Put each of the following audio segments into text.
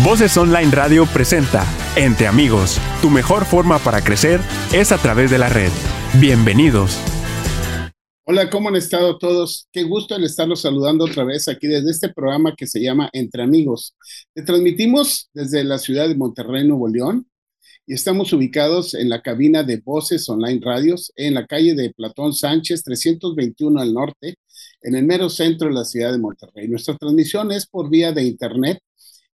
Voces Online Radio presenta Entre Amigos. Tu mejor forma para crecer es a través de la red. Bienvenidos. Hola, ¿cómo han estado todos? Qué gusto el estarlos saludando otra vez aquí desde este programa que se llama Entre Amigos. Te transmitimos desde la ciudad de Monterrey, Nuevo León, y estamos ubicados en la cabina de Voces Online Radios en la calle de Platón Sánchez, 321 al norte, en el mero centro de la ciudad de Monterrey. Nuestra transmisión es por vía de internet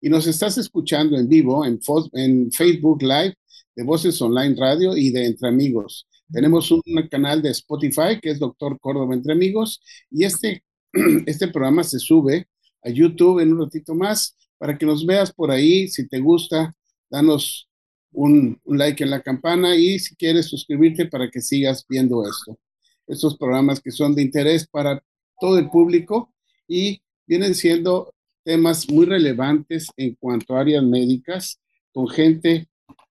y nos estás escuchando en vivo en, en Facebook Live de Voces Online Radio y de Entre Amigos. Tenemos un canal de Spotify que es Doctor Córdoba Entre Amigos y este, este programa se sube a YouTube en un ratito más para que nos veas por ahí. Si te gusta, danos un, un like en la campana y si quieres suscribirte para que sigas viendo esto. Estos programas que son de interés para todo el público y vienen siendo temas muy relevantes en cuanto a áreas médicas, con gente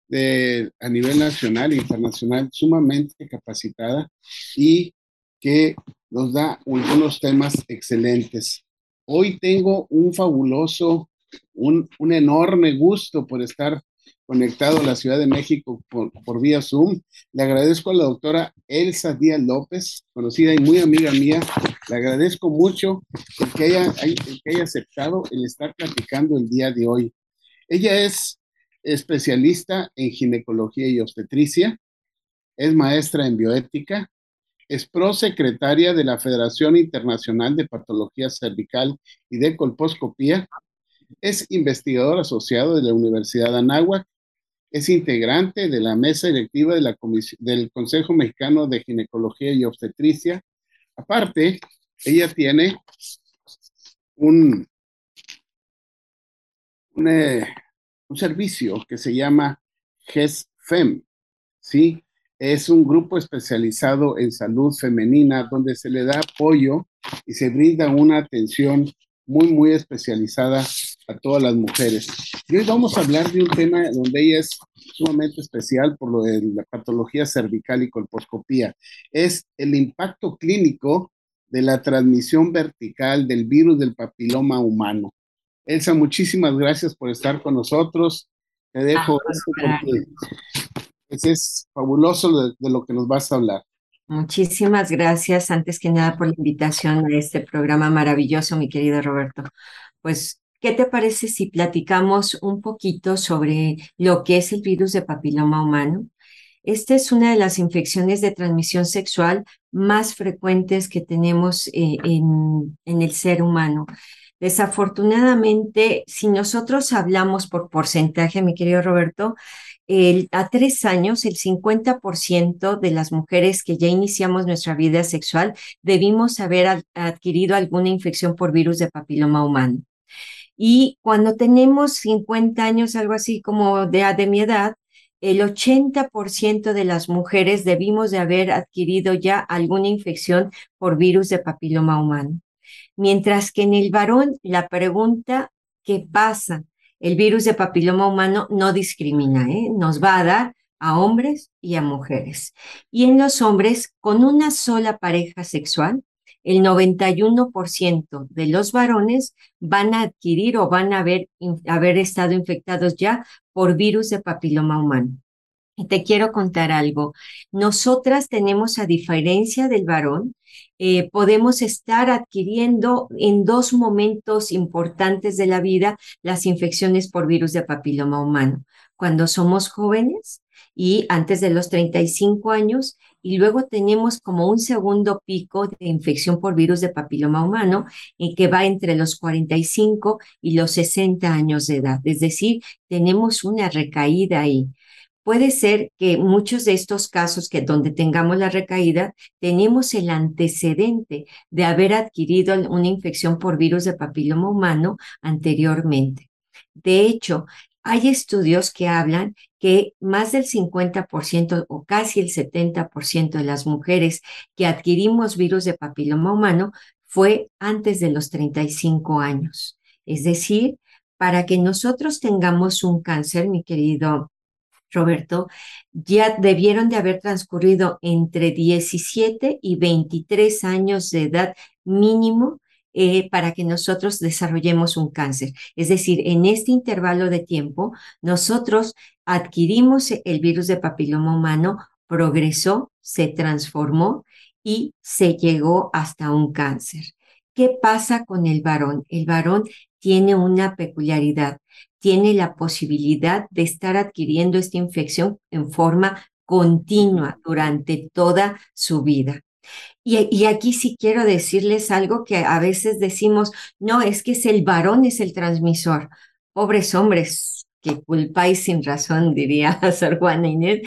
de, a nivel nacional e internacional sumamente capacitada y que nos da unos temas excelentes. Hoy tengo un fabuloso, un, un enorme gusto por estar conectado a la Ciudad de México por, por, vía Zoom. Le agradezco a la doctora Elsa Díaz López, conocida y muy amiga mía. Le agradezco mucho el que haya, aceptado el estar platicando el día de hoy. Ella es especialista en ginecología y obstetricia, es maestra en bioética, es prosecretaria de la Federación Internacional de Patología Cervical y de Colposcopía, es investigador asociado de la Universidad de Anáhuac es integrante de la mesa directiva de la del Consejo Mexicano de Ginecología y Obstetricia. Aparte, ella tiene un, un, eh, servicio que se llama GESFEM, ¿sí? Es un grupo especializado en salud femenina donde se le da apoyo y se brinda una atención muy, muy especializada a todas las mujeres. Y hoy vamos a hablar de un tema donde ella es sumamente especial por lo de la patología cervical y colposcopía. Es el impacto clínico de la transmisión vertical del virus del papiloma humano. Elsa, muchísimas gracias por estar con nosotros. Te dejo ah, esto porque es fabuloso de lo que nos vas a hablar. Muchísimas gracias, antes que nada, por la invitación a este programa maravilloso, mi querido Roberto. Pues, ¿qué te parece si platicamos un poquito sobre lo que es el virus de papiloma humano? Esta es una de las infecciones de transmisión sexual más frecuentes que tenemos eh, en, en el ser humano. Desafortunadamente, si nosotros hablamos por porcentaje, mi querido Roberto, a tres años, el 50% de las mujeres que ya iniciamos nuestra vida sexual debimos haber adquirido alguna infección por virus de papiloma humano. Y cuando tenemos 50 años, algo así como de, de mi edad, el 80% de las mujeres debimos de haber adquirido ya alguna infección por virus de papiloma humano. Mientras que en el varón, la pregunta, ¿qué pasa? el virus de papiloma humano no discrimina, ¿eh? nos va a dar a hombres y a mujeres. Y en los hombres, con una sola pareja sexual, el 91% de los varones van a adquirir o van a haber, haber estado infectados ya por virus de papiloma humano. Y te quiero contar algo. Nosotras tenemos, a diferencia del varón, eh, podemos estar adquiriendo en dos momentos importantes de la vida las infecciones por virus de papiloma humano. Cuando somos jóvenes y antes de los 35 años, y luego tenemos como un segundo pico de infección por virus de papiloma humano en que va entre los 45 y los 60 años de edad. Es decir, tenemos una recaída ahí. Puede ser que muchos de estos casos que donde tengamos la recaída, tenemos el antecedente de haber adquirido una infección por virus de papiloma humano anteriormente. De hecho, hay estudios que hablan que más del 50% o casi el 70% de las mujeres que adquirimos virus de papiloma humano fue antes de los 35 años. Es decir, para que nosotros tengamos un cáncer, mi querido Roberto, ya debieron de haber transcurrido entre 17 y 23 años de edad mínimo eh, para que nosotros desarrollemos un cáncer. Es decir, en este intervalo de tiempo, nosotros adquirimos el virus de papiloma humano, progresó, se transformó y se llegó hasta un cáncer. ¿Qué pasa con el varón? El varón tiene una peculiaridad, tiene la posibilidad de estar adquiriendo esta infección en forma continua durante toda su vida. Y, aquí sí quiero decirles algo que a veces decimos, no, es que es el varón es el transmisor. Pobres hombres, que culpáis sin razón, diría Sor Juana Inés.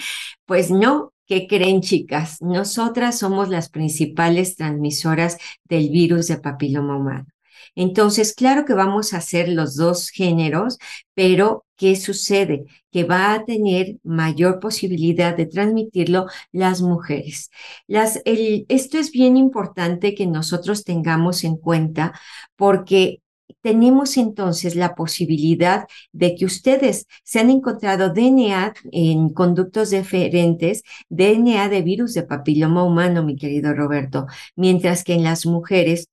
Pues no, ¿qué creen chicas? Nosotras somos las principales transmisoras del virus de papiloma humano. Entonces, claro que vamos a hacer los dos géneros, pero ¿qué sucede? Que va a tener mayor posibilidad de transmitirlo las mujeres. Las, esto es bien importante que nosotros tengamos en cuenta porque tenemos entonces la posibilidad de que ustedes se han encontrado DNA en conductos diferentes, DNA de virus de papiloma humano, mi querido Roberto, mientras que en las mujeres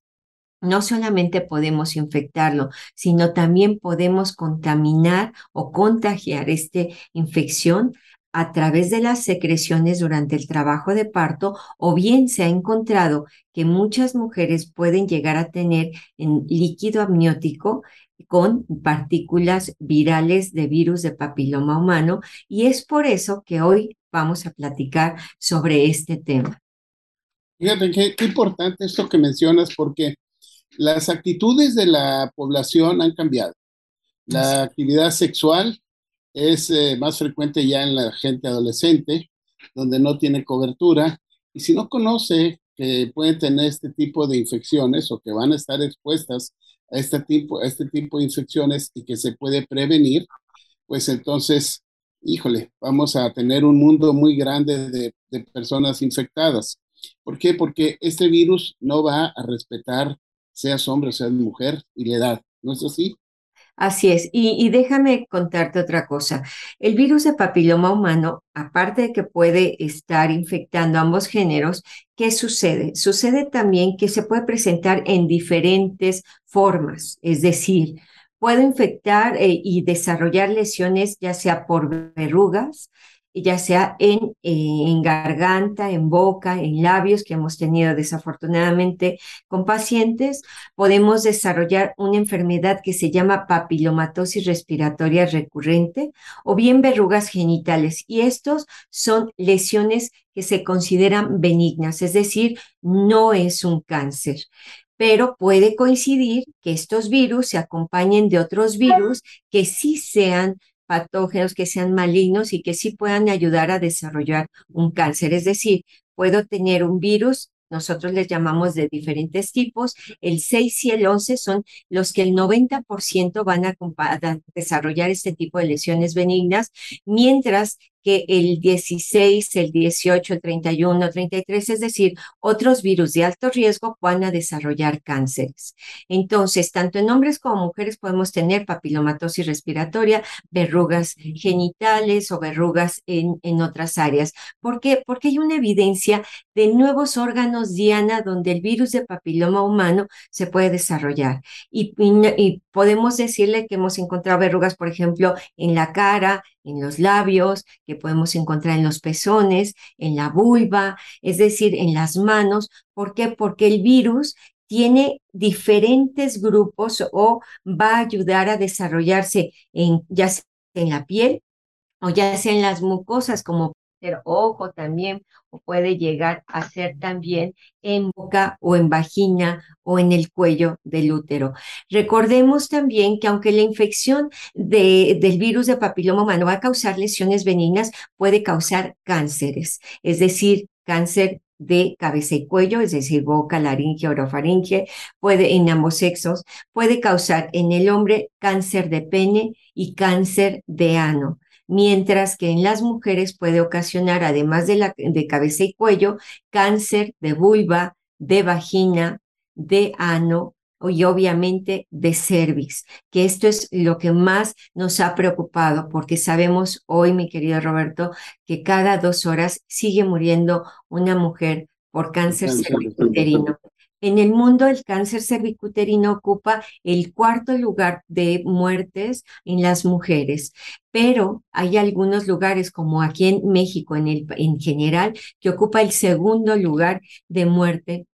no solamente podemos infectarlo, sino también podemos contaminar o contagiar esta infección a través de las secreciones durante el trabajo de parto o bien se ha encontrado que muchas mujeres pueden llegar a tener en líquido amniótico con partículas virales de virus de papiloma humano y es por eso que hoy vamos a platicar sobre este tema. Fíjate qué, qué importante esto que mencionas porque las actitudes de la población han cambiado. La actividad sexual es eh, más frecuente ya en la gente adolescente, donde no tiene cobertura, y si no conoce que pueden tener este tipo de infecciones o que van a estar expuestas a este tipo, a este tipo de infecciones y que se puede prevenir, pues entonces, híjole, vamos a tener un mundo muy grande de, de personas infectadas. ¿Por qué? Porque este virus no va a respetar seas hombre, seas mujer y la edad. ¿No es así? Así es. Y, déjame contarte otra cosa. El virus de papiloma humano, aparte de que puede estar infectando ambos géneros, ¿qué sucede? Sucede también que se puede presentar en diferentes formas. Es decir, puede infectar eh, y desarrollar lesiones ya sea por verrugas, ya sea en, eh, en garganta, en boca, en labios, que hemos tenido desafortunadamente con pacientes, podemos desarrollar una enfermedad que se llama papilomatosis respiratoria recurrente o bien verrugas genitales. Y estos son lesiones que se consideran benignas, es decir, no es un cáncer pero puede coincidir que estos virus se acompañen de otros virus que sí sean patógenos que sean malignos y que sí puedan ayudar a desarrollar un cáncer. Es decir, puedo tener un virus nosotros les llamamos de diferentes tipos. El 6 y el 11 son los que el 90% van a, desarrollar este tipo de lesiones benignas, mientras que el 16, el 18, el 31, el 33, es decir, otros virus de alto riesgo van a desarrollar cánceres. Entonces, tanto en hombres como mujeres podemos tener papilomatosis respiratoria, verrugas genitales o verrugas en, en otras áreas. ¿Por qué? Porque hay una evidencia de nuevos órganos diana donde el virus de papiloma humano se puede desarrollar. y, y podemos decirle que hemos encontrado verrugas, por ejemplo, en la cara, en los labios, que podemos encontrar en los pezones, en la vulva, es decir, en las manos. ¿Por qué? Porque el virus tiene diferentes grupos o va a ayudar a desarrollarse en, ya sea en la piel o ya sea en las mucosas como ojo también, o puede llegar a ser también en boca o en vagina o en el cuello del útero. Recordemos también que aunque la infección de, del virus de papiloma humano va a causar lesiones benignas, puede causar cánceres, es decir, cáncer de cabeza y cuello, es decir, boca, laringe, orofaringe, puede en ambos sexos, puede causar en el hombre cáncer de pene y cáncer de ano mientras que en las mujeres puede ocasionar, además de, la, de cabeza y cuello, cáncer de vulva, de vagina, de ano y obviamente de cervix, que esto es lo que más nos ha preocupado, porque sabemos hoy, mi querido Roberto, que cada dos horas sigue muriendo una mujer por cáncer cervicuterino. En el mundo, el cáncer cervicuterino ocupa el cuarto lugar de muertes en las mujeres, pero hay algunos lugares, como aquí en México en, general, que ocupa el segundo lugar de muerte,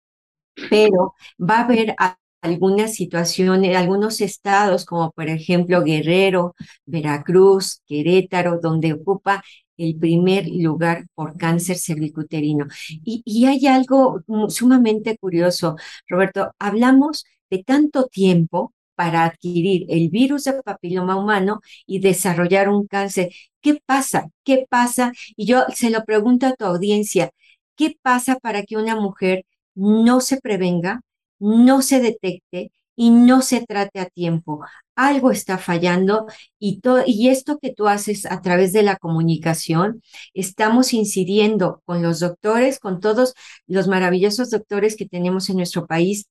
pero va a haber algunas situaciones, algunos estados, como por ejemplo Guerrero, Veracruz, Querétaro, donde ocupa el primer lugar por cáncer cervicuterino. Y, y hay algo sumamente curioso, Roberto, hablamos de tanto tiempo para adquirir el virus de papiloma humano y desarrollar un cáncer. ¿Qué pasa? ¿Qué pasa? Y yo se lo pregunto a tu audiencia, ¿qué pasa para que una mujer no se prevenga, no se detecte y no se trate a tiempo. Algo está fallando y, y esto que tú haces a través de la comunicación, estamos incidiendo con los doctores, con todos los maravillosos doctores que tenemos en nuestro país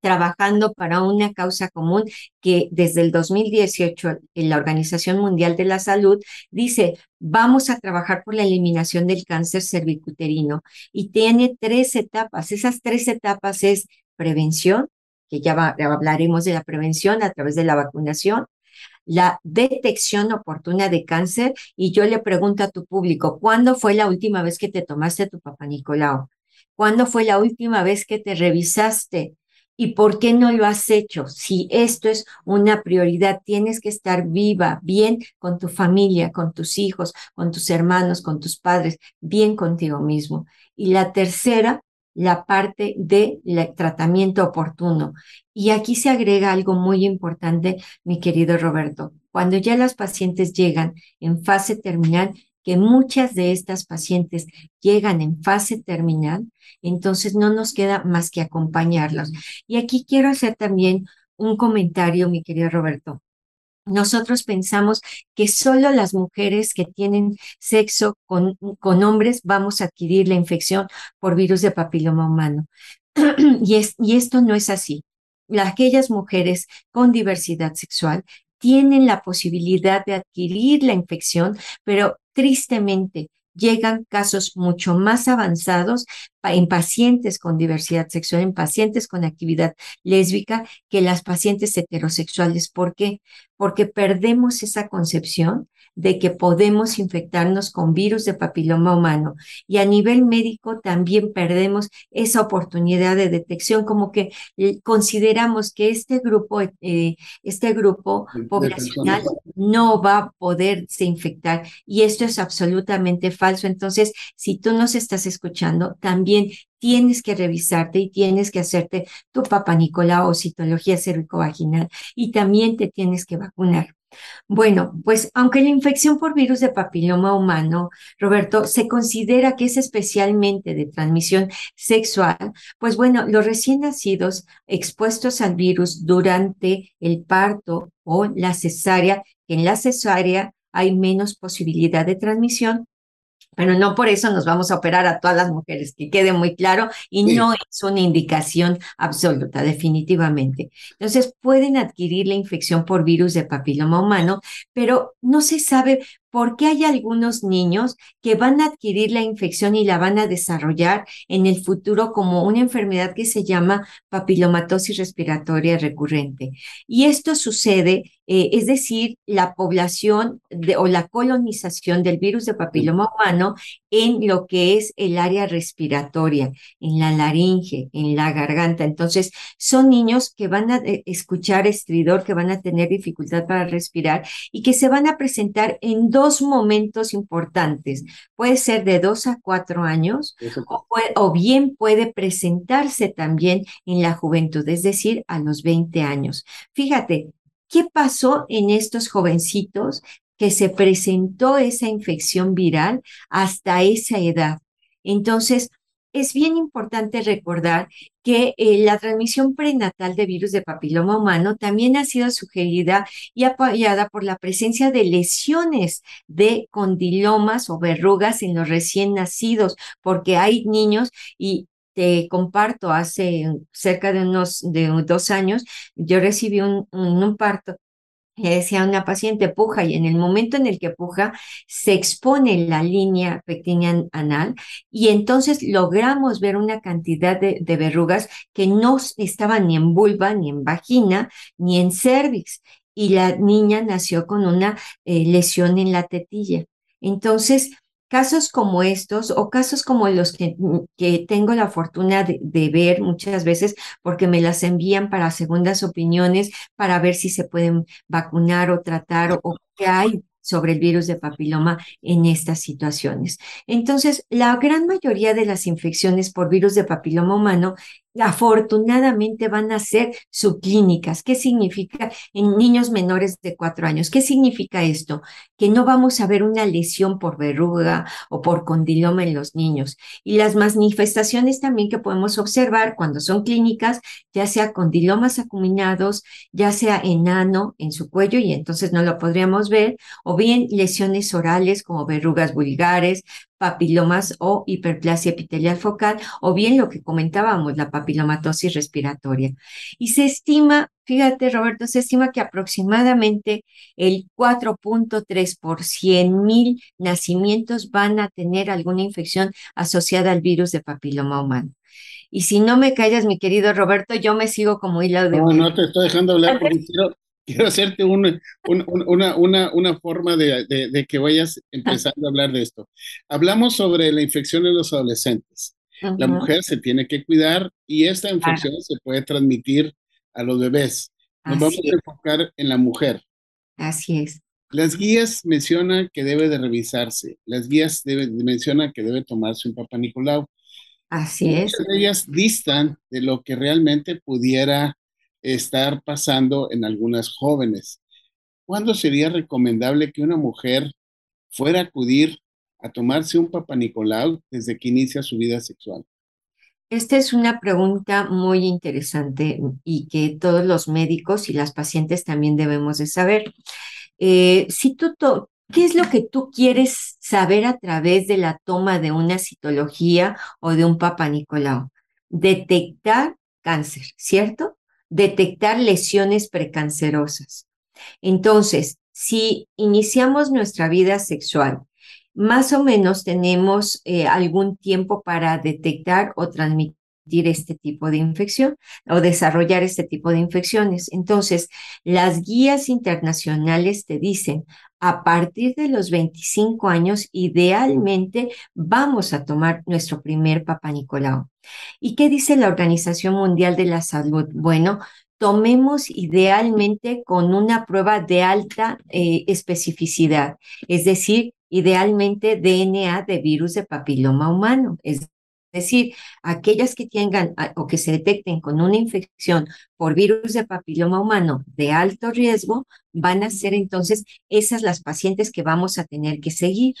trabajando para una causa común que desde el 2018 la Organización Mundial de la Salud dice, vamos a trabajar por la eliminación del cáncer cervicuterino y tiene tres etapas. Esas tres etapas es prevención, que ya, hablaremos de la prevención a través de la vacunación, la detección oportuna de cáncer y yo le pregunto a tu público, ¿cuándo fue la última vez que te tomaste tu papá Nicolau? ¿Cuándo fue la última vez que te revisaste? ¿Y por qué no lo has hecho? Si esto es una prioridad, tienes que estar viva, bien con tu familia, con tus hijos, con tus hermanos, con tus padres, bien contigo mismo. Y la tercera la parte del tratamiento oportuno. Y aquí se agrega algo muy importante, mi querido Roberto. Cuando ya las pacientes llegan en fase terminal, que muchas de estas pacientes llegan en fase terminal, entonces no nos queda más que acompañarlos. Y aquí quiero hacer también un comentario, mi querido Roberto. Nosotros pensamos que solo las mujeres que tienen sexo con, con hombres vamos a adquirir la infección por virus de papiloma humano. y, es, y esto no es así. Aquellas mujeres con diversidad sexual tienen la posibilidad de adquirir la infección, pero tristemente llegan casos mucho más avanzados en pacientes con diversidad sexual, en pacientes con actividad lésbica, que las pacientes heterosexuales. ¿Por qué? Porque perdemos esa concepción de que podemos infectarnos con virus de papiloma humano. Y a nivel médico también perdemos esa oportunidad de detección, como que eh, consideramos que este grupo, eh, este grupo poblacional no va a poderse infectar. Y esto es absolutamente falso. Entonces, si tú nos estás escuchando, también tienes que revisarte y tienes que hacerte tu papá o citología cervicovaginal y también te tienes que vacunar. Bueno, pues aunque la infección por virus de papiloma humano, Roberto, se considera que es especialmente de transmisión sexual, pues bueno, los recién nacidos expuestos al virus durante el parto o la cesárea, en la cesárea hay menos posibilidad de transmisión, pero no por eso nos vamos a operar a todas las mujeres, que quede muy claro, y no es una indicación absoluta, definitivamente. Entonces, pueden adquirir la infección por virus de papiloma humano, pero no se sabe porque hay algunos niños que van a adquirir la infección y la van a desarrollar en el futuro como una enfermedad que se llama papilomatosis respiratoria recurrente. Y esto sucede, eh, es decir, la población o la colonización del virus de papiloma humano en lo que es el área respiratoria, en la laringe, en la garganta. Entonces, son niños que van a eh, escuchar estridor, que van a tener dificultad para respirar y que se van a presentar en dos dos momentos importantes. Puede ser de dos a cuatro años o, bien puede presentarse también en la juventud, es decir, a los 20 años. Fíjate, ¿qué pasó en estos jovencitos que se presentó esa infección viral hasta esa edad? Entonces, es bien importante recordar que eh, la transmisión prenatal de virus de papiloma humano también ha sido sugerida y apoyada por la presencia de lesiones de condilomas o verrugas en los recién nacidos, porque hay niños y te comparto, hace cerca de unos de dos años, yo recibí un, un parto le decía a una paciente, puja, y en el momento en el que puja, se expone la línea pectinea anal y entonces logramos ver una cantidad de, verrugas que no estaban ni en vulva, ni en vagina, ni en cervix. Y la niña nació con una eh, lesión en la tetilla. Entonces, casos como estos o casos como los que, que tengo la fortuna de, ver muchas veces porque me las envían para segundas opiniones para ver si se pueden vacunar o tratar o, o qué hay sobre el virus de papiloma en estas situaciones. Entonces, la gran mayoría de las infecciones por virus de papiloma humano afortunadamente van a ser subclínicas. ¿Qué significa en niños menores de cuatro años? ¿Qué significa esto? Que no vamos a ver una lesión por verruga o por condiloma en los niños. Y las manifestaciones también que podemos observar cuando son clínicas, ya sea condilomas acuminados, ya sea enano en su cuello y entonces no lo podríamos ver, o bien lesiones orales como verrugas vulgares, papilomas o hiperplasia epitelial focal, o bien lo que comentábamos, la papilomatosis respiratoria. Y se estima, fíjate Roberto, se estima que aproximadamente el 4.3 por 100 mil nacimientos van a tener alguna infección asociada al virus de papiloma humano. Y si no me callas, mi querido Roberto, yo me sigo como hilo de... No, no te estoy dejando hablar porque quiero, quiero hacerte una, una, una, una forma de, de, que vayas empezando a hablar de esto. Hablamos sobre la infección en los adolescentes. La mujer se tiene que cuidar y esta infección se puede transmitir a los bebés. Nos vamos a enfocar en la mujer. Así es. Las guías mencionan que debe de revisarse. Las guías debe, mencionan que debe tomarse un Papa Nicolau. Así es. Muchas de ellas distan de lo que realmente pudiera estar pasando en algunas jóvenes. ¿Cuándo sería recomendable que una mujer fuera a acudir a tomarse un Papa Nicolau desde que inicia su vida sexual? Esta es una pregunta muy interesante y que todos los médicos y las pacientes también debemos de saber. Eh, si tú ¿Qué es lo que tú quieres saber a través de la toma de una citología o de un Papa Nicolau? Detectar cáncer, ¿cierto? Detectar lesiones precancerosas. Entonces, si iniciamos nuestra vida sexual, más o menos tenemos eh, algún tiempo para detectar o transmitir este tipo de infección o desarrollar este tipo de infecciones. Entonces, las guías internacionales te dicen, a partir de los 25 años, idealmente vamos a tomar nuestro primer Papa Nicolau. ¿Y qué dice la Organización Mundial de la Salud? Bueno, tomemos idealmente con una prueba de alta eh, especificidad, es decir, idealmente DNA de virus de papiloma humano, decir, aquellas que tengan o que se detecten con una infección por virus de papiloma humano de alto riesgo, van a ser entonces esas las pacientes que vamos a tener que seguir.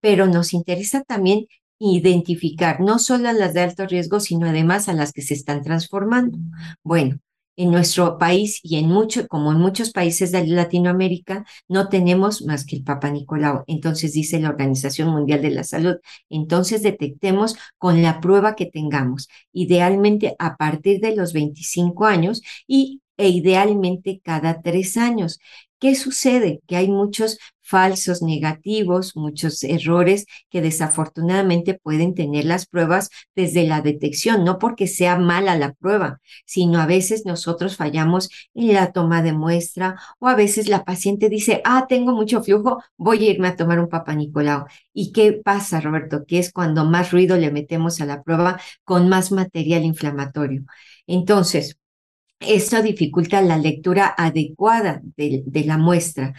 Pero nos interesa también identificar no solo a las de alto riesgo, sino además a las que se están transformando. Bueno, en nuestro país y en mucho, como en muchos países de Latinoamérica, no tenemos más que el Papa Nicolau. Entonces dice la Organización Mundial de la Salud, entonces detectemos con la prueba que tengamos, idealmente a partir de los 25 años y e idealmente cada tres años. ¿Qué sucede? Que hay muchos falsos negativos, muchos errores que desafortunadamente pueden tener las pruebas desde la detección, no porque sea mala la prueba, sino a veces nosotros fallamos en la toma de muestra o a veces la paciente dice, ah, tengo mucho flujo, voy a irme a tomar un Papa Nicolau. ¿Y qué pasa, Roberto? Que es cuando más ruido le metemos a la prueba con más material inflamatorio. Entonces, esto dificulta la lectura adecuada de, la muestra.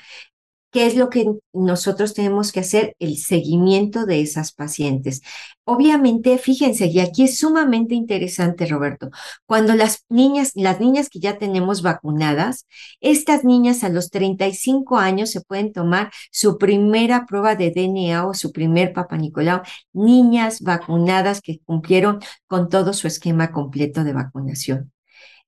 ¿Qué es lo que nosotros tenemos que hacer? El seguimiento de esas pacientes. Obviamente, fíjense, y aquí es sumamente interesante, Roberto, cuando las niñas, las niñas que ya tenemos vacunadas, estas niñas a los 35 años se pueden tomar su primera prueba de DNA o su primer Papa Nicolau, niñas vacunadas que cumplieron con todo su esquema completo de vacunación.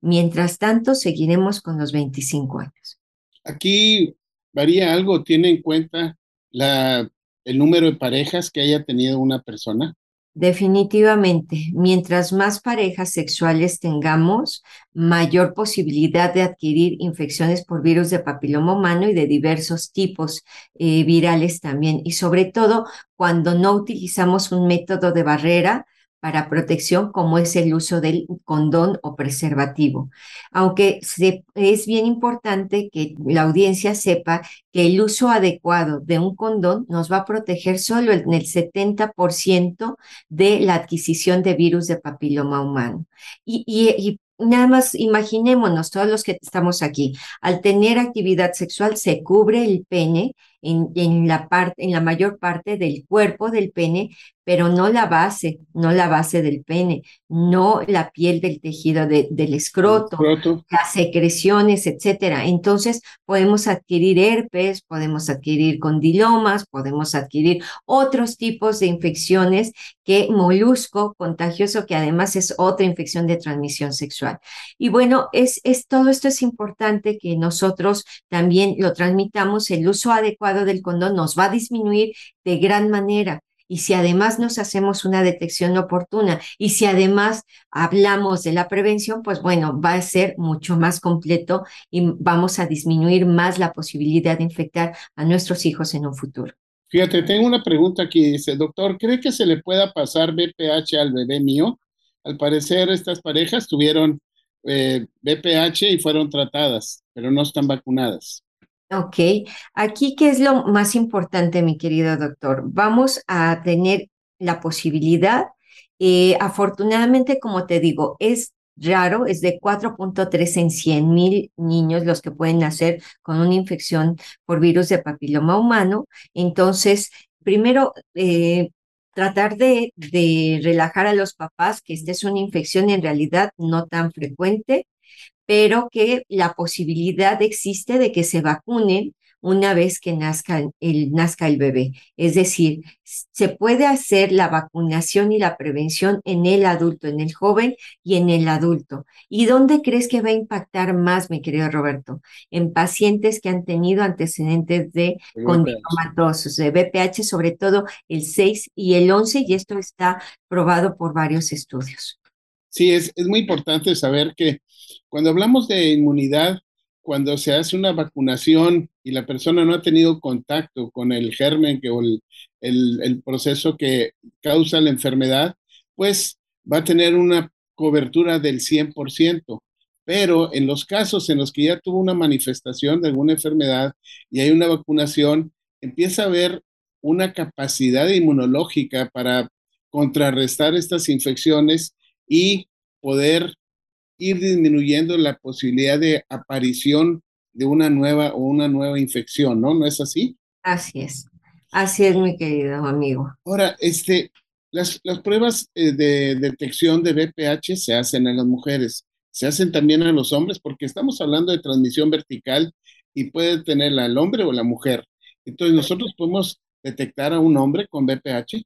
Mientras tanto, seguiremos con los 25 años. Aquí varía algo, tiene en cuenta la, el número de parejas que haya tenido una persona. Definitivamente, mientras más parejas sexuales tengamos, mayor posibilidad de adquirir infecciones por virus de papiloma humano y de diversos tipos eh, virales también. Y sobre todo cuando no utilizamos un método de barrera para protección como es el uso del condón o preservativo. Aunque es bien importante que la audiencia sepa que el uso adecuado de un condón nos va a proteger solo en el 70% de la adquisición de virus de papiloma humano. Y, y, Nada más imaginémonos, todos los que estamos aquí, al tener actividad sexual se cubre el pene en, en, la parte, en la mayor parte del cuerpo del pene, pero no la base, no la base del pene, no la piel del tejido del escroto, las secreciones, etcétera. Entonces podemos adquirir herpes, podemos adquirir condilomas, podemos adquirir otros tipos de infecciones que molusco contagioso, que además es otra infección de transmisión sexual. Y bueno, es, es todo esto es importante que nosotros también lo transmitamos. El uso adecuado del condón nos va a disminuir de gran manera y si además nos hacemos una detección oportuna y si además hablamos de la prevención, pues bueno, va a ser mucho más completo y vamos a disminuir más la posibilidad de infectar a nuestros hijos en un futuro. Fíjate, tengo una pregunta aquí. Dice, doctor, ¿cree que se le pueda pasar BPH al bebé mío? Al parecer, estas parejas tuvieron eh, BPH y fueron tratadas, pero no están vacunadas. Ok, aquí qué es lo más importante, mi querido doctor. Vamos a tener la posibilidad, eh, afortunadamente, como te digo, es raro, es de 4.3 en 100 mil niños los que pueden nacer con una infección por virus de papiloma humano. Entonces, primero, eh, tratar de, de relajar a los papás que esta es una infección en realidad no tan frecuente pero que la posibilidad existe de que se vacunen una vez que nazca el, nazca el bebé. Es decir, se puede hacer la vacunación y la prevención en el adulto, en el joven y en el adulto. ¿Y dónde crees que va a impactar más, mi querido Roberto? En pacientes que han tenido antecedentes de condilomatosis, de BPH, sobre todo el 6 y el 11, y esto está probado por varios estudios. Sí, es, es muy importante saber que cuando hablamos de inmunidad, cuando se hace una vacunación y la persona no ha tenido contacto con el germen que, o el, el, proceso que causa la enfermedad, pues va a tener una cobertura del 100%. Pero en los casos en los que ya tuvo una manifestación de alguna enfermedad y hay una vacunación, empieza a haber una capacidad inmunológica para contrarrestar estas infecciones y poder ir disminuyendo la posibilidad de aparición de una nueva o una nueva infección, ¿no? ¿No es así? Así es. Así es, mi querido amigo. Ahora, este, las, las pruebas eh, de detección de BPH se hacen en las mujeres, se hacen también a los hombres, porque estamos hablando de transmisión vertical y puede tenerla el hombre o la mujer. Entonces, nosotros podemos detectar a un hombre con BPH.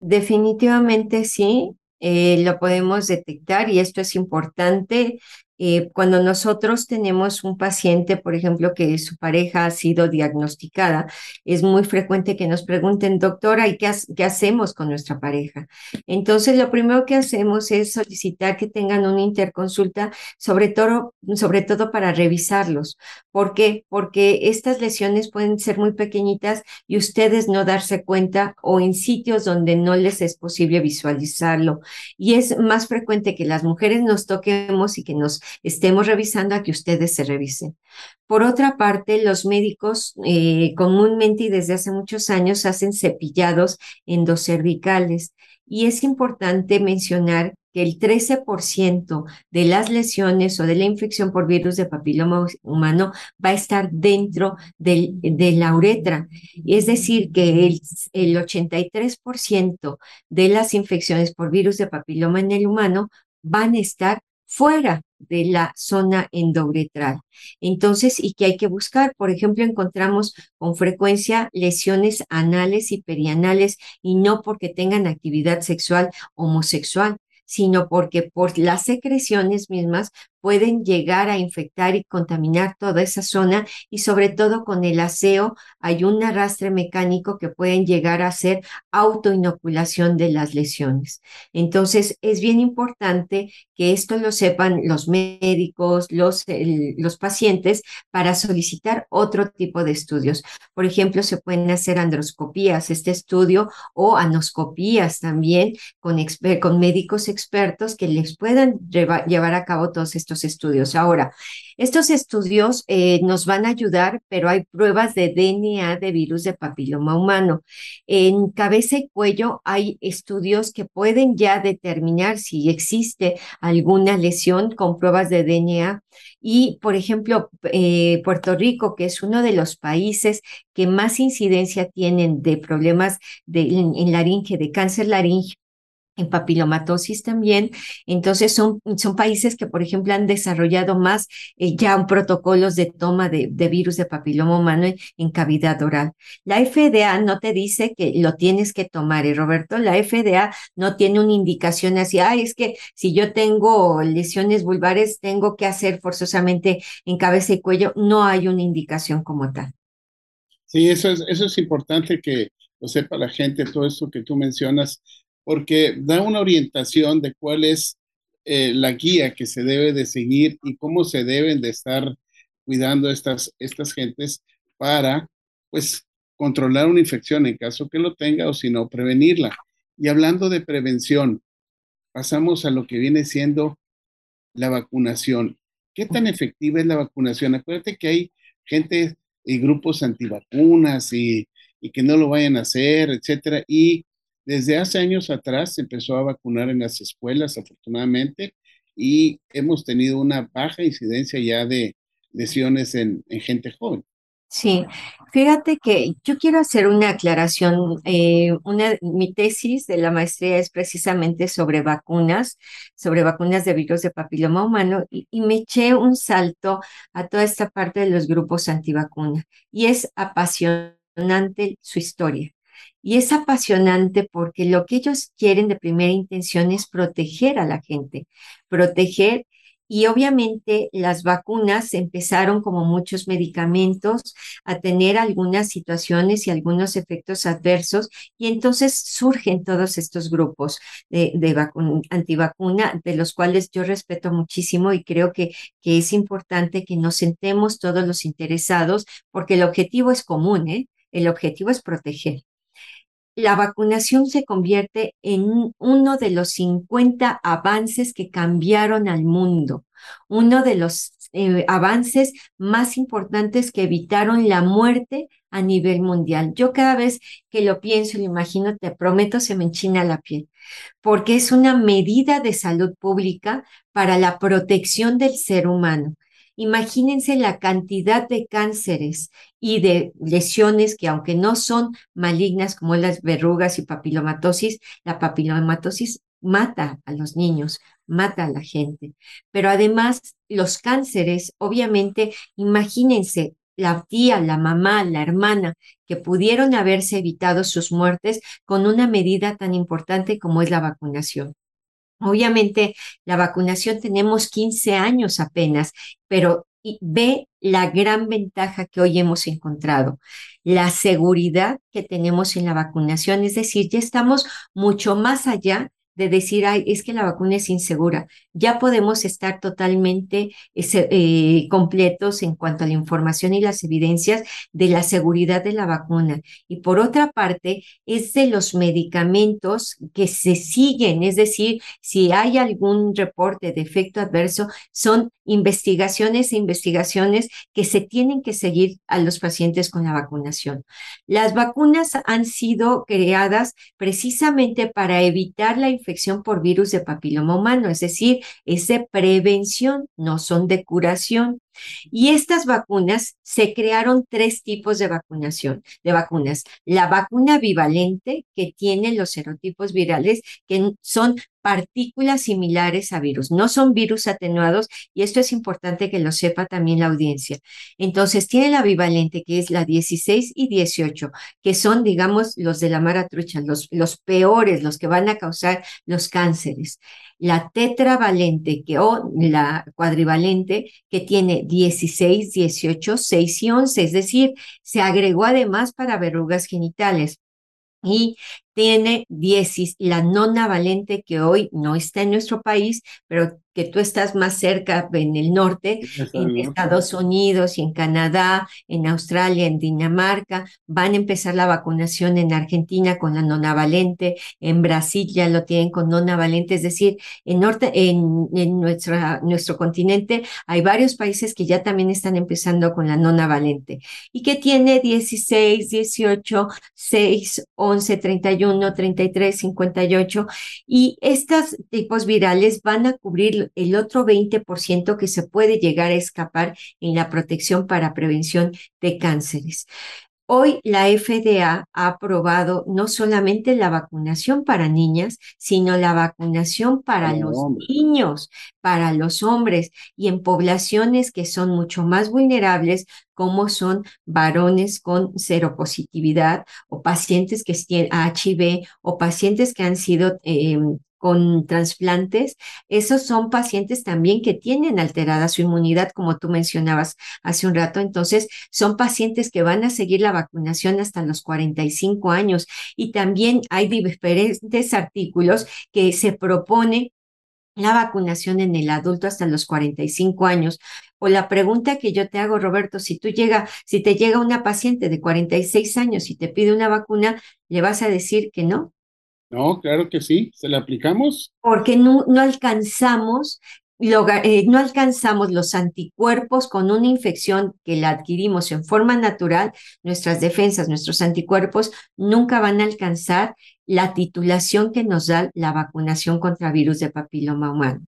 Definitivamente sí, eh, lo podemos detectar y esto es importante eh, cuando nosotros tenemos un paciente, por ejemplo, que su pareja ha sido diagnosticada, es muy frecuente que nos pregunten, doctora, ¿y qué, qué, hacemos con nuestra pareja? Entonces, lo primero que hacemos es solicitar que tengan una interconsulta, sobre todo, sobre todo para revisarlos. ¿Por qué? Porque estas lesiones pueden ser muy pequeñitas y ustedes no darse cuenta o en sitios donde no les es posible visualizarlo. Y es más frecuente que las mujeres nos toquemos y que nos estemos revisando a que ustedes se revisen. Por otra parte, los médicos eh, comúnmente y desde hace muchos años hacen cepillados endocervicales y es importante mencionar que el 13% de las lesiones o de la infección por virus de papiloma humano va a estar dentro de la uretra. Es decir, que el, el 83% de las infecciones por virus de papiloma en el humano van a estar fuera de la zona endouretral. Entonces, ¿y qué hay que buscar? Por ejemplo, encontramos con frecuencia lesiones anales y perianales y no porque tengan actividad sexual homosexual, sino porque por las secreciones mismas pueden llegar a infectar y contaminar toda esa zona y sobre todo con el aseo hay un arrastre mecánico que pueden llegar a hacer autoinoculación de las lesiones. Entonces es bien importante que esto lo sepan los médicos, los, los pacientes para solicitar otro tipo de estudios. Por ejemplo, se pueden hacer androscopías, este estudio, o anoscopías también con, con médicos expertos que les puedan llevar a cabo todos estos estudios. Ahora, estos estudios eh, nos van a ayudar, pero hay pruebas de DNA de virus de papiloma humano. En cabeza y cuello hay estudios que pueden ya determinar si existe alguna lesión con pruebas de DNA. Y, por ejemplo, eh, Puerto Rico, que es uno de los países que más incidencia tienen de problemas de, en laringe, de cáncer laringe, en papilomatosis también. Entonces son, son países que, por ejemplo, han desarrollado más eh, ya protocolos de toma de, virus de papiloma humano en, cavidad oral. La FDA no te dice que lo tienes que tomar, y Roberto, la FDA no tiene una indicación así, ay, es que si yo tengo lesiones vulvares, tengo que hacer forzosamente en cabeza y cuello. No hay una indicación como tal. Sí, eso es, eso es importante que lo sepa la gente, todo esto que tú mencionas porque da una orientación de cuál es eh, la guía que se debe de seguir y cómo se deben de estar cuidando estas, estas gentes para, pues, controlar una infección en caso que lo tenga o si no, prevenirla. Y hablando de prevención, pasamos a lo que viene siendo la vacunación. ¿Qué tan efectiva es la vacunación? Acuérdate que hay gente y grupos antivacunas y, y que no lo vayan a hacer, etcétera, y desde hace años atrás se empezó a vacunar en las escuelas, afortunadamente, y hemos tenido una baja incidencia ya de lesiones en, gente joven. Sí, fíjate que yo quiero hacer una aclaración. Eh, una, mi tesis de la maestría es precisamente sobre vacunas, sobre vacunas de virus de papiloma humano, y, y me eché un salto a toda esta parte de los grupos antivacuna. Y es apasionante su historia. Y es apasionante porque lo que ellos quieren de primera intención es proteger a la gente, proteger. Y obviamente las vacunas empezaron como muchos medicamentos a tener algunas situaciones y algunos efectos adversos y entonces surgen todos estos grupos de, antivacuna de los cuales yo respeto muchísimo y creo que, que es importante que nos sentemos todos los interesados porque el objetivo es común, ¿eh? El objetivo es proteger la vacunación se convierte en uno de los 50 avances que cambiaron al mundo, uno de los eh, avances más importantes que evitaron la muerte a nivel mundial. Yo cada vez que lo pienso y lo imagino, te prometo, se me enchina la piel, porque es una medida de salud pública para la protección del ser humano. Imagínense la cantidad de cánceres y de lesiones que aunque no son malignas como las verrugas y papilomatosis, la papilomatosis mata a los niños, mata a la gente. Pero además los cánceres, obviamente, imagínense la tía, la mamá, la hermana, que pudieron haberse evitado sus muertes con una medida tan importante como es la vacunación. Obviamente, la vacunación tenemos 15 años apenas, pero ve la gran ventaja que hoy hemos encontrado, la seguridad que tenemos en la vacunación, es decir, ya estamos mucho más allá de decir, ay, es que la vacuna es insegura. Ya podemos estar totalmente eh, completos en cuanto a la información y las evidencias de la seguridad de la vacuna. Y por otra parte, es de los medicamentos que se siguen, es decir, si hay algún reporte de efecto adverso, son investigaciones e investigaciones que se tienen que seguir a los pacientes con la vacunación. Las vacunas han sido creadas precisamente para evitar la infección por virus de papiloma humano, es decir, es de prevención, no son de curación. Y estas vacunas se crearon tres tipos de vacunación, de vacunas. La vacuna bivalente, que tiene los serotipos virales, que son partículas similares a virus, no son virus atenuados, y esto es importante que lo sepa también la audiencia. Entonces, tiene la bivalente, que es la 16 y 18, que son, digamos, los de la maratrucha, los, los peores, los que van a causar los cánceres. La tetravalente que, o la cuadrivalente que tiene 16, 18, 6 y 11, es decir, se agregó además para verrugas genitales. Y tiene 10, la nona valente que hoy no está en nuestro país, pero que tú estás más cerca en el norte, en Estados Unidos y en Canadá, en Australia, en Dinamarca, van a empezar la vacunación en Argentina con la nona valente, en Brasil ya lo tienen con nona valente, es decir, en, norte, en, en nuestra, nuestro continente hay varios países que ya también están empezando con la nona valente y que tiene 16, 18, 6, 11, 31, 33, 58 y estos tipos virales van a cubrir el otro 20% que se puede llegar a escapar en la protección para prevención de cánceres. Hoy la FDA ha aprobado no solamente la vacunación para niñas, sino la vacunación para los niños, para los hombres y en poblaciones que son mucho más vulnerables, como son varones con seropositividad o pacientes que tienen HIV o pacientes que han sido em, con trasplantes, esos son pacientes también que tienen alterada su inmunidad, como tú mencionabas hace un rato. Entonces, son pacientes que van a seguir la vacunación hasta los 45 años. Y también hay diferentes artículos que se propone la vacunación en el adulto hasta los 45 años. O la pregunta que yo te hago, Roberto, si tú llega, si te llega una paciente de 46 años y te pide una vacuna, ¿le vas a decir que no? No, claro que sí, se la aplicamos. Porque no, no alcanzamos eh, no alcanzamos los anticuerpos con una infección que la adquirimos en forma natural, nuestras defensas, nuestros anticuerpos nunca van a alcanzar la titulación que nos da la vacunación contra virus de papiloma humano.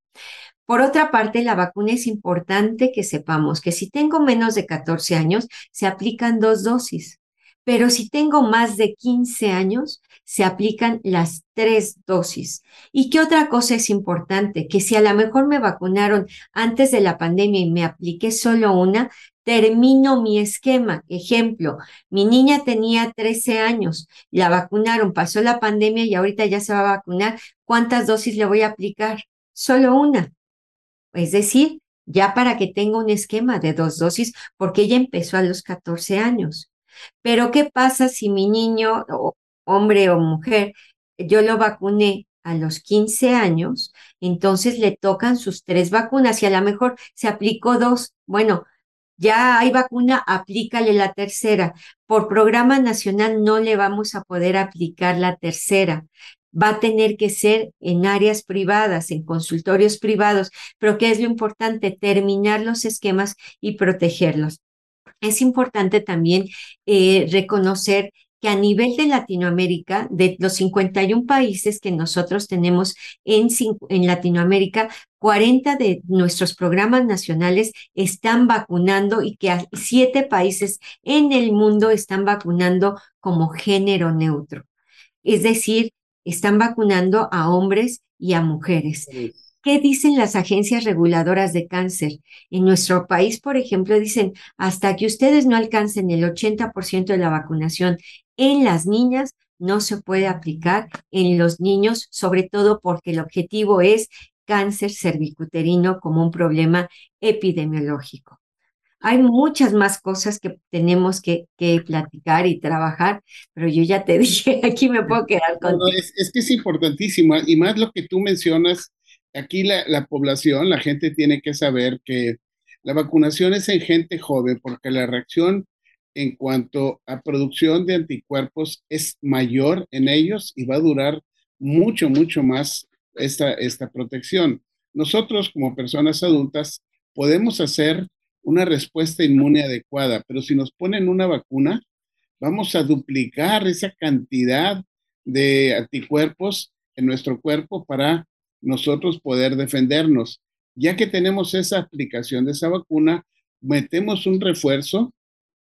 Por otra parte, la vacuna es importante que sepamos que si tengo menos de 14 años, se aplican dos dosis. Pero si tengo más de 15 años, se aplican las tres dosis. ¿Y qué otra cosa es importante? Que si a lo mejor me vacunaron antes de la pandemia y me apliqué solo una, termino mi esquema. Ejemplo, mi niña tenía 13 años, la vacunaron, pasó la pandemia y ahorita ya se va a vacunar. ¿Cuántas dosis le voy a aplicar? Solo una. Es decir, ya para que tenga un esquema de dos dosis, porque ella empezó a los 14 años. Pero ¿qué pasa si mi niño, hombre o mujer, yo lo vacuné a los 15 años, entonces le tocan sus tres vacunas y a lo mejor se aplicó dos. Bueno, ya hay vacuna, aplícale la tercera. Por programa nacional no le vamos a poder aplicar la tercera. Va a tener que ser en áreas privadas, en consultorios privados, pero ¿qué es lo importante? Terminar los esquemas y protegerlos es importante también eh, reconocer que a nivel de Latinoamérica, de los 51 países que nosotros tenemos en, en, Latinoamérica, 40 de nuestros programas nacionales están vacunando y que siete países en el mundo están vacunando como género neutro. Es decir, están vacunando a hombres y a mujeres. ¿Qué dicen las agencias reguladoras de cáncer? En nuestro país, por ejemplo, dicen, hasta que ustedes no alcancen el 80% de la vacunación en las niñas, no se puede aplicar en los niños, sobre todo porque el objetivo es cáncer cervicuterino como un problema epidemiológico. Hay muchas más cosas que tenemos que, platicar y trabajar, pero yo ya te dije, aquí me puedo quedar con. es, es, que es importantísimo, y más lo que tú mencionas aquí la, población, la gente tiene que saber que la vacunación es en gente joven porque la reacción en cuanto a producción de anticuerpos es mayor en ellos y va a durar mucho, mucho más esta, esta protección. Nosotros como personas adultas podemos hacer una respuesta inmune adecuada, pero si nos ponen una vacuna, vamos a duplicar esa cantidad de anticuerpos en nuestro cuerpo para nosotros poder defendernos. Ya que tenemos esa aplicación de esa vacuna, metemos un refuerzo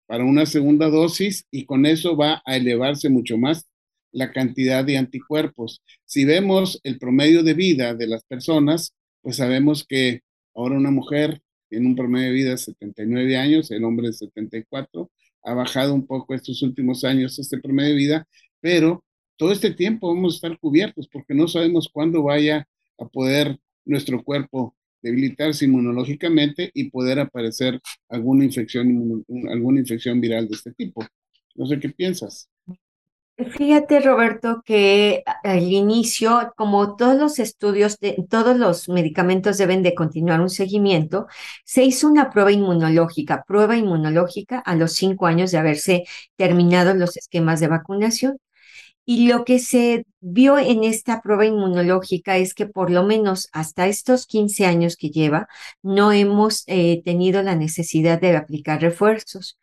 para una segunda dosis y con eso va a elevarse mucho más la cantidad de anticuerpos. Si vemos el promedio de vida de las personas, pues sabemos que ahora una mujer tiene un promedio de vida de 79 años, el hombre de 74, ha bajado un poco estos últimos años este promedio de vida, pero todo este tiempo vamos a estar cubiertos porque no sabemos cuándo vaya a poder nuestro cuerpo debilitarse inmunológicamente y poder aparecer alguna infección, alguna infección viral de este tipo. No sé qué piensas. Fíjate, Roberto, que al inicio, como todos los estudios, de, todos los medicamentos deben de continuar un seguimiento, se hizo una prueba inmunológica, prueba inmunológica a los cinco años de haberse terminado los esquemas de vacunación. Y lo que se vio en esta prueba inmunológica es que por lo menos hasta estos 15 años que lleva, no hemos eh, tenido la necesidad de aplicar refuerzos.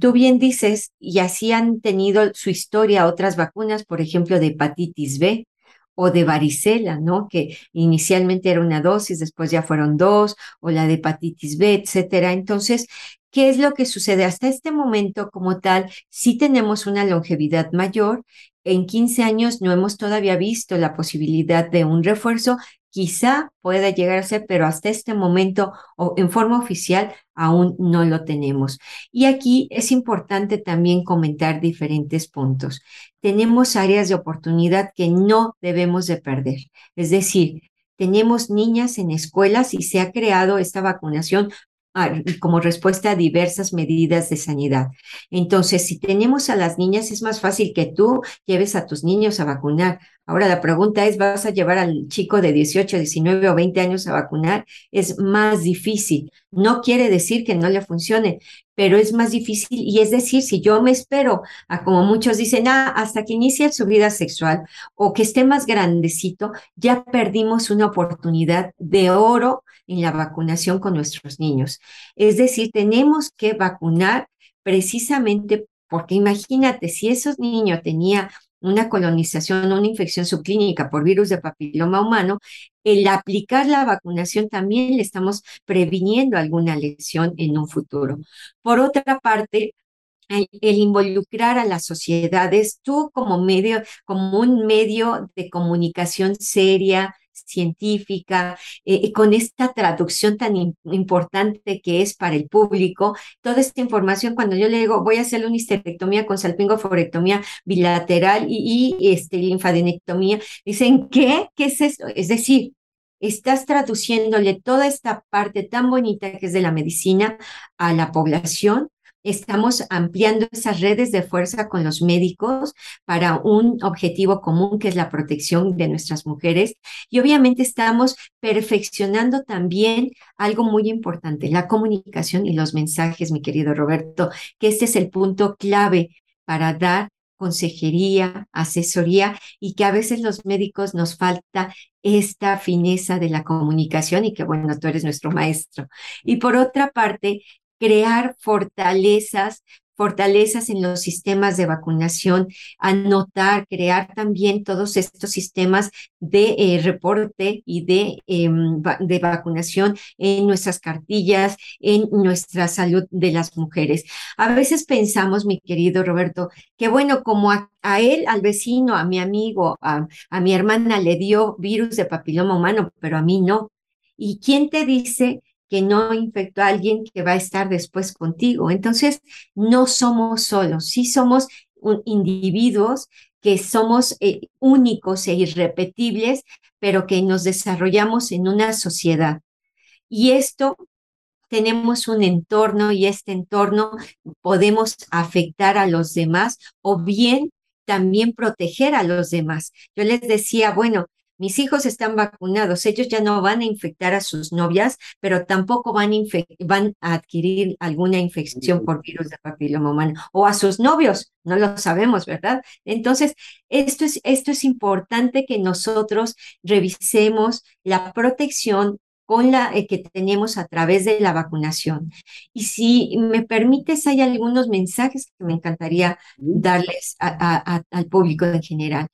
Tú bien dices, y así han tenido su historia otras vacunas, por ejemplo, de hepatitis B o de varicela, ¿no? Que inicialmente era una dosis, después ya fueron dos, o la de hepatitis B, etcétera. Entonces, ¿Qué es lo que sucede? Hasta este momento, como tal, sí tenemos una longevidad mayor. En 15 años no hemos todavía visto la posibilidad de un refuerzo Quizá pueda llegar a ser, pero hasta este momento en forma oficial aún no lo tenemos. Y aquí es importante también comentar diferentes puntos. Tenemos áreas de oportunidad que no debemos de perder. Es decir, tenemos niñas en escuelas y se ha creado esta vacunación como respuesta a diversas medidas de sanidad. Entonces, si tenemos a las niñas, es más fácil que tú lleves a tus niños a vacunar. Ahora la pregunta es, ¿vas a llevar al chico de 18, 19 o 20 años a vacunar? Es más difícil. No quiere decir que no le funcione, pero es más difícil. Y es decir, si yo me espero a como muchos dicen, ah, hasta que inicie su vida sexual o que esté más grandecito, ya perdimos una oportunidad de oro en la vacunación con nuestros niños. Es decir, tenemos que vacunar precisamente porque imagínate, si esos niños tenían una colonización, una infección subclínica por virus de papiloma humano, el aplicar la vacunación también le estamos previniendo alguna lesión en un futuro. Por otra parte, el, involucrar a las sociedades, tú como medio, como un medio de comunicación seria, científica, eh, con esta traducción tan importante que es para el público, toda esta información, cuando yo le digo, voy a hacer una histerectomía con salpingoforectomía bilateral y, y este, linfadenectomía, dicen, ¿qué? ¿Qué es esto? Es decir, estás traduciéndole toda esta parte tan bonita que es de la medicina a la población Estamos ampliando esas redes de fuerza con los médicos para un objetivo común que es la protección de nuestras mujeres. Y obviamente estamos perfeccionando también algo muy importante, la comunicación y los mensajes, mi querido Roberto, que este es el punto clave para dar consejería, asesoría y que a veces los médicos nos falta esta fineza de la comunicación y que bueno, tú eres nuestro maestro. Y por otra parte, crear fortalezas, fortalezas en los sistemas de vacunación, anotar, crear también todos estos sistemas de eh, reporte y de, em, de vacunación en nuestras cartillas, en nuestra salud de las mujeres. A veces pensamos, mi querido Roberto, que bueno, como a, a él, al vecino, a mi amigo, a, a mi hermana le dio virus de papiloma humano, pero a mí no. ¿Y quién te dice que no infectó a alguien que va a estar después contigo. Entonces, no somos solos, sí somos individuos que somos eh, únicos e irrepetibles, pero que nos desarrollamos en una sociedad. Y esto tenemos un entorno y este entorno podemos afectar a los demás o bien también proteger a los demás. Yo les decía, bueno, mis hijos están vacunados, ellos ya no van a infectar a sus novias, pero tampoco van a, adquirir alguna infección por virus de papiloma humano o a sus novios, no lo sabemos, ¿verdad? Entonces, esto es, esto es importante que nosotros revisemos la protección con la eh, que tenemos a través de la vacunación. Y si me permites, hay algunos mensajes que me encantaría darles al público en general.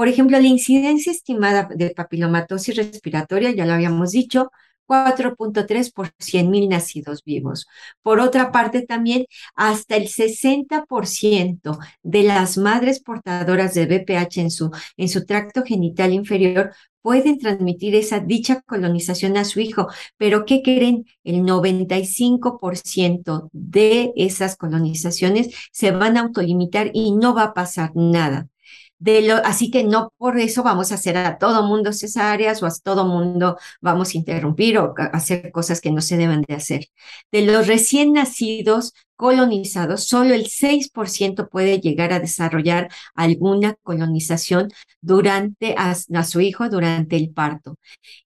Por ejemplo, la incidencia estimada de papilomatosis respiratoria, ya lo habíamos dicho, 4.3 por 100 mil nacidos vivos. Por otra parte, también hasta el 60% de las madres portadoras de BPH en su, en su tracto genital inferior pueden transmitir esa dicha colonización a su hijo. Pero ¿qué creen? El 95% de esas colonizaciones se van a autolimitar y no va a pasar nada. De lo, así que no por eso vamos a hacer a todo mundo cesáreas o a todo mundo vamos a interrumpir o hacer cosas que no se deben de hacer. De los recién nacidos colonizados, solo el 6% puede llegar a desarrollar alguna colonización durante a, a su hijo durante el parto.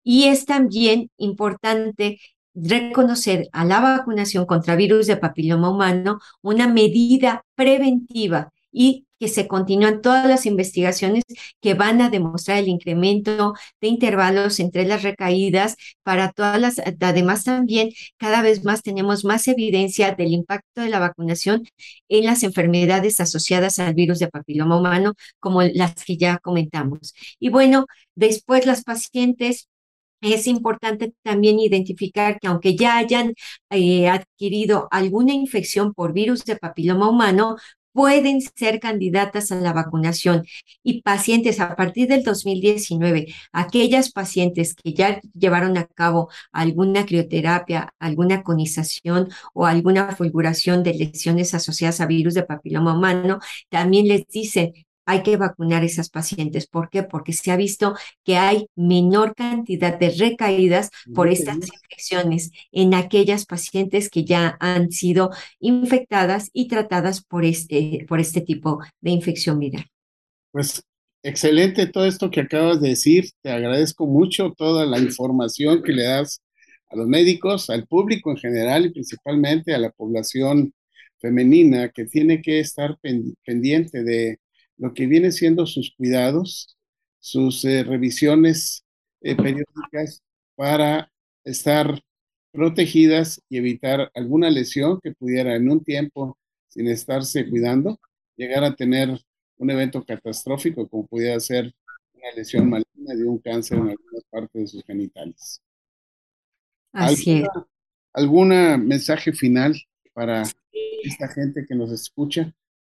Y es también importante reconocer a la vacunación contra virus de papiloma humano una medida preventiva y que se continúan todas las investigaciones que van a demostrar el incremento de intervalos entre las recaídas para todas las, además también cada vez más tenemos más evidencia del impacto de la vacunación en las enfermedades asociadas al virus de papiloma humano, como las que ya comentamos. Y bueno, después las pacientes es importante también identificar que aunque ya hayan eh, adquirido alguna infección por virus de papiloma humano, pueden ser candidatas a la vacunación y pacientes a partir del 2019, aquellas pacientes que ya llevaron a cabo alguna crioterapia, alguna conización o alguna fulguración de lesiones asociadas a virus de papiloma humano, también les dicen hay que vacunar a esas pacientes. ¿Por qué? Porque se ha visto que hay menor cantidad de recaídas por estas infecciones en aquellas pacientes que ya han sido infectadas y tratadas por este, por este tipo de infección viral. Pues excelente todo esto que acabas de decir. Te agradezco mucho toda la información que le das a los médicos, al público en general y principalmente a la población femenina que tiene que estar pendiente de lo que viene siendo sus cuidados, sus eh, revisiones eh, periódicas para estar protegidas y evitar alguna lesión que pudiera en un tiempo, sin estarse cuidando, llegar a tener un evento catastrófico como pudiera ser una lesión maligna de un cáncer en algunas partes de sus genitales. Así es. ¿Alguna mensaje final para esta gente que nos escucha?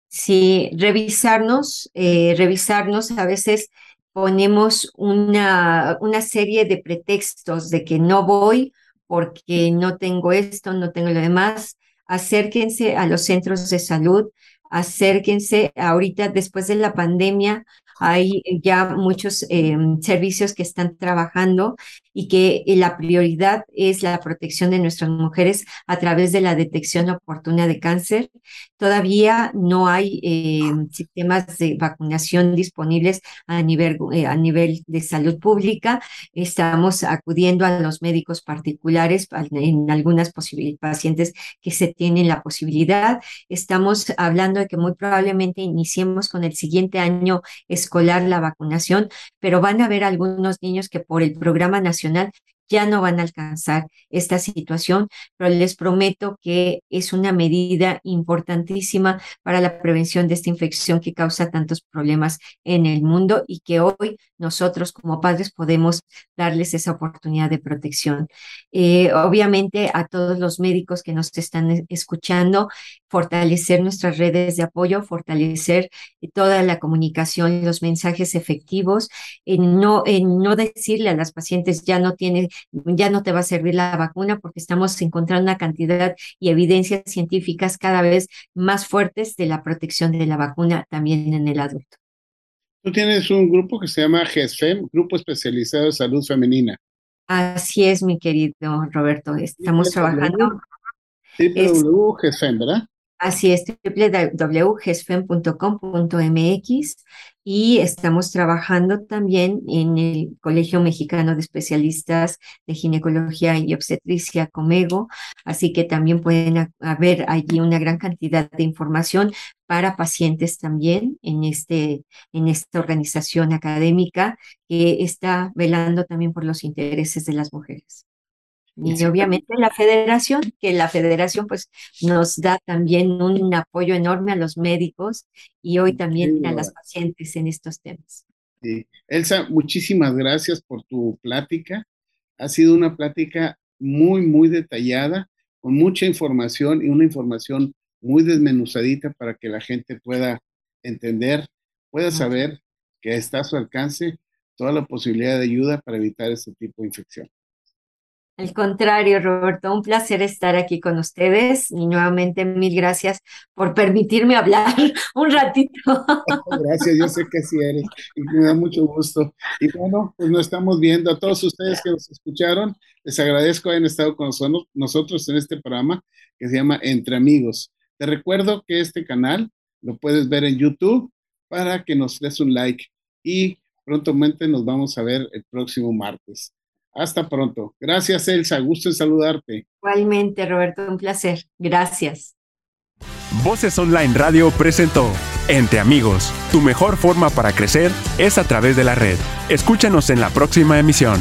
Sí, revisarnos, eh, revisarnos, a veces ponemos una, una serie de pretextos de que no voy porque no tengo esto, no tengo lo demás. Acérquense a los centros de salud, acérquense ahorita después de la pandemia. Hay ya muchos em, servicios que están trabajando y que eh, la prioridad es la protección de nuestras mujeres a través de la detección oportuna de cáncer. Todavía no hay eh, sistemas de vacunación disponibles a nivel, eh, a nivel de salud pública. Estamos acudiendo a los médicos particulares en algunas pacientes que se tienen la posibilidad. Estamos hablando de que muy probablemente iniciemos con el siguiente año escolar la vacunación, pero van a haber algunos niños que por el programa nacional ya no van a alcanzar esta situación, pero les prometo que es una medida importantísima para la prevención de esta infección que causa tantos problemas en el mundo y que hoy nosotros como padres podemos darles esa oportunidad de protección. Eh, obviamente a todos los médicos que nos están escuchando, fortalecer nuestras redes de apoyo, fortalecer toda la comunicación, los mensajes efectivos, en no, no decirle a las pacientes ya no tiene, ya no te va a servir la vacuna porque estamos encontrando una cantidad y evidencias científicas cada vez más fuertes de la protección de la vacuna también en el adulto. Tú tienes un grupo que se llama GESFEM, Grupo Especializado de Salud Femenina. Así es, mi querido Roberto. Estamos trabajando. www.gesfem, ¿verdad? Así es, www.gesfem.com.mx y estamos trabajando también en el Colegio Mexicano de Especialistas de Ginecología y Obstetricia, Comego, así que también pueden haber allí una gran cantidad de información para pacientes también en, este, en esta organización académica que está velando también por los intereses de las mujeres. Y obviamente la federación, que la federación pues nos da también un apoyo enorme a los médicos y hoy también a las pacientes en estos temas. Sí. Elsa, muchísimas gracias por tu plática. Ha sido una plática muy, muy detallada, con mucha información y una información muy desmenuzadita para que la gente pueda entender, pueda saber que está a su alcance toda la posibilidad de ayuda para evitar este tipo de infección. Al contrario, Roberto, un placer estar aquí con ustedes y nuevamente mil gracias por permitirme hablar un ratito. Gracias, yo sé que sí eres y me da mucho gusto. Y bueno, pues nos estamos viendo. A todos ustedes que nos escucharon, les agradezco hayan estado con nosotros en este programa que se llama Entre Amigos. Te recuerdo que este canal lo puedes ver en YouTube para que nos des un like y prontamente nos vamos a ver el próximo martes. Hasta pronto. Gracias, Elsa. Gusto en saludarte. Igualmente, Roberto, un placer. Gracias. Voces Online Radio presentó Entre Amigos. Tu mejor forma para crecer es a través de la red. Escúchanos en la próxima emisión.